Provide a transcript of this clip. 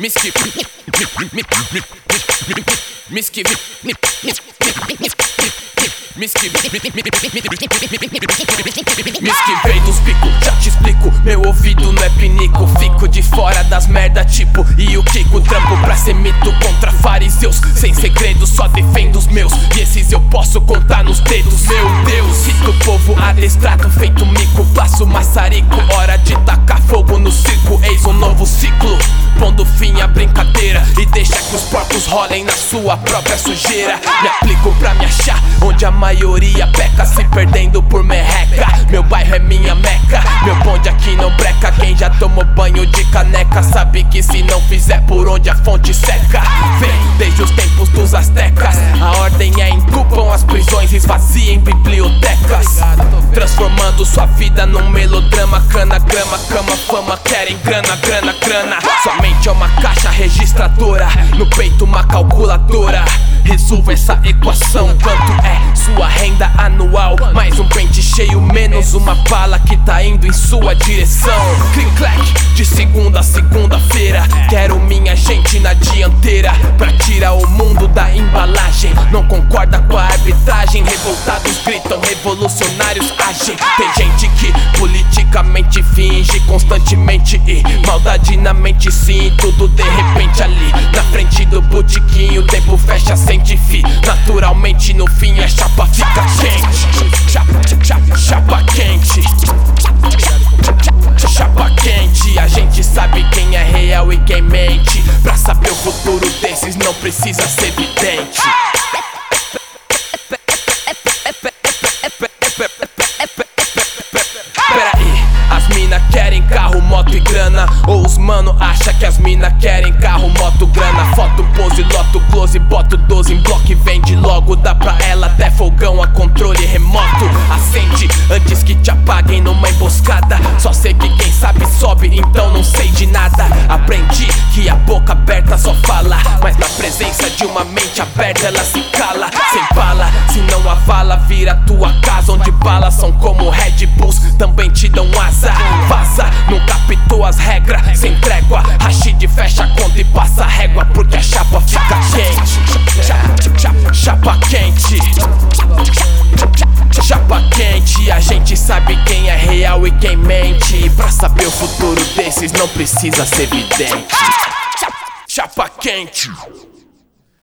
Miski Miski Miski Miski dos picos, já te explico Meu ouvido não é pinico Fico de fora das merda tipo E o Kiko trampo pra ser mito contra fariseus Sem segredo, só defendo meus. E esses eu posso contar nos dedos. Meu Deus, cito o povo adestrado Feito mico, passo maçarico. Hora de tacar fogo no circo Eis um novo ciclo. Pondo fim à brincadeira E deixa que os porcos rolem na sua própria sujeira. Me aplico pra me achar Onde a maioria peca Se perdendo por merreca. Meu bairro é minha meca Meu bonde aqui não breca. Quem já tomou banho de caneca Sabe que se não fizer por onde a fonte seca. Vem desde os tempos A ordem é incupam as prisões Esvaziem bibliotecas. Transformando sua vida num melodrama Cana, grama, cama, fama Querem grana, grana, grana. Somente é uma caixa registradora No peito uma calculadora. Resolva essa equação Quanto é sua renda anual. Mais um pente cheio, menos uma bala que tá indo em sua direção. Click clack, de segunda a segunda-feira. Quero minha gente na dianteira Pra tirar o mundo da embalagem. Não concorda com a arbitragem Revoltados gritam, revolucionários agem. Tem gente que politicamente finge constantemente E Naturalmente no fim a chapa fica quente. Chapa, chapa, chapa quente. Chapa quente, a gente sabe quem é real e quem mente. Pra saber o futuro desses não precisa ser evidente mano acha que as mina querem carro, moto, grana Foto, pose, loto, close, boto 12 em bloco e vende logo Dá pra ela até fogão a controle remoto Acende antes que te apaguem numa emboscada Só sei que quem sabe sobe, então não sei de nada Aprendi que a boca aberta só fala Mas na presença de uma mente aberta ela se cala Sem bala, se não a vala vira tua casa Onde balas são como Red Bulls, também te dão asa Vaza, não captou as regras, sem trégua Rashid fecha a conta e passa a régua Porque a chapa fica quente. Chapa, chapa, quente. Chapa quente, a gente sabe quem é real e quem mente. E pra saber o futuro desses não precisa ser evidente. Chapa quente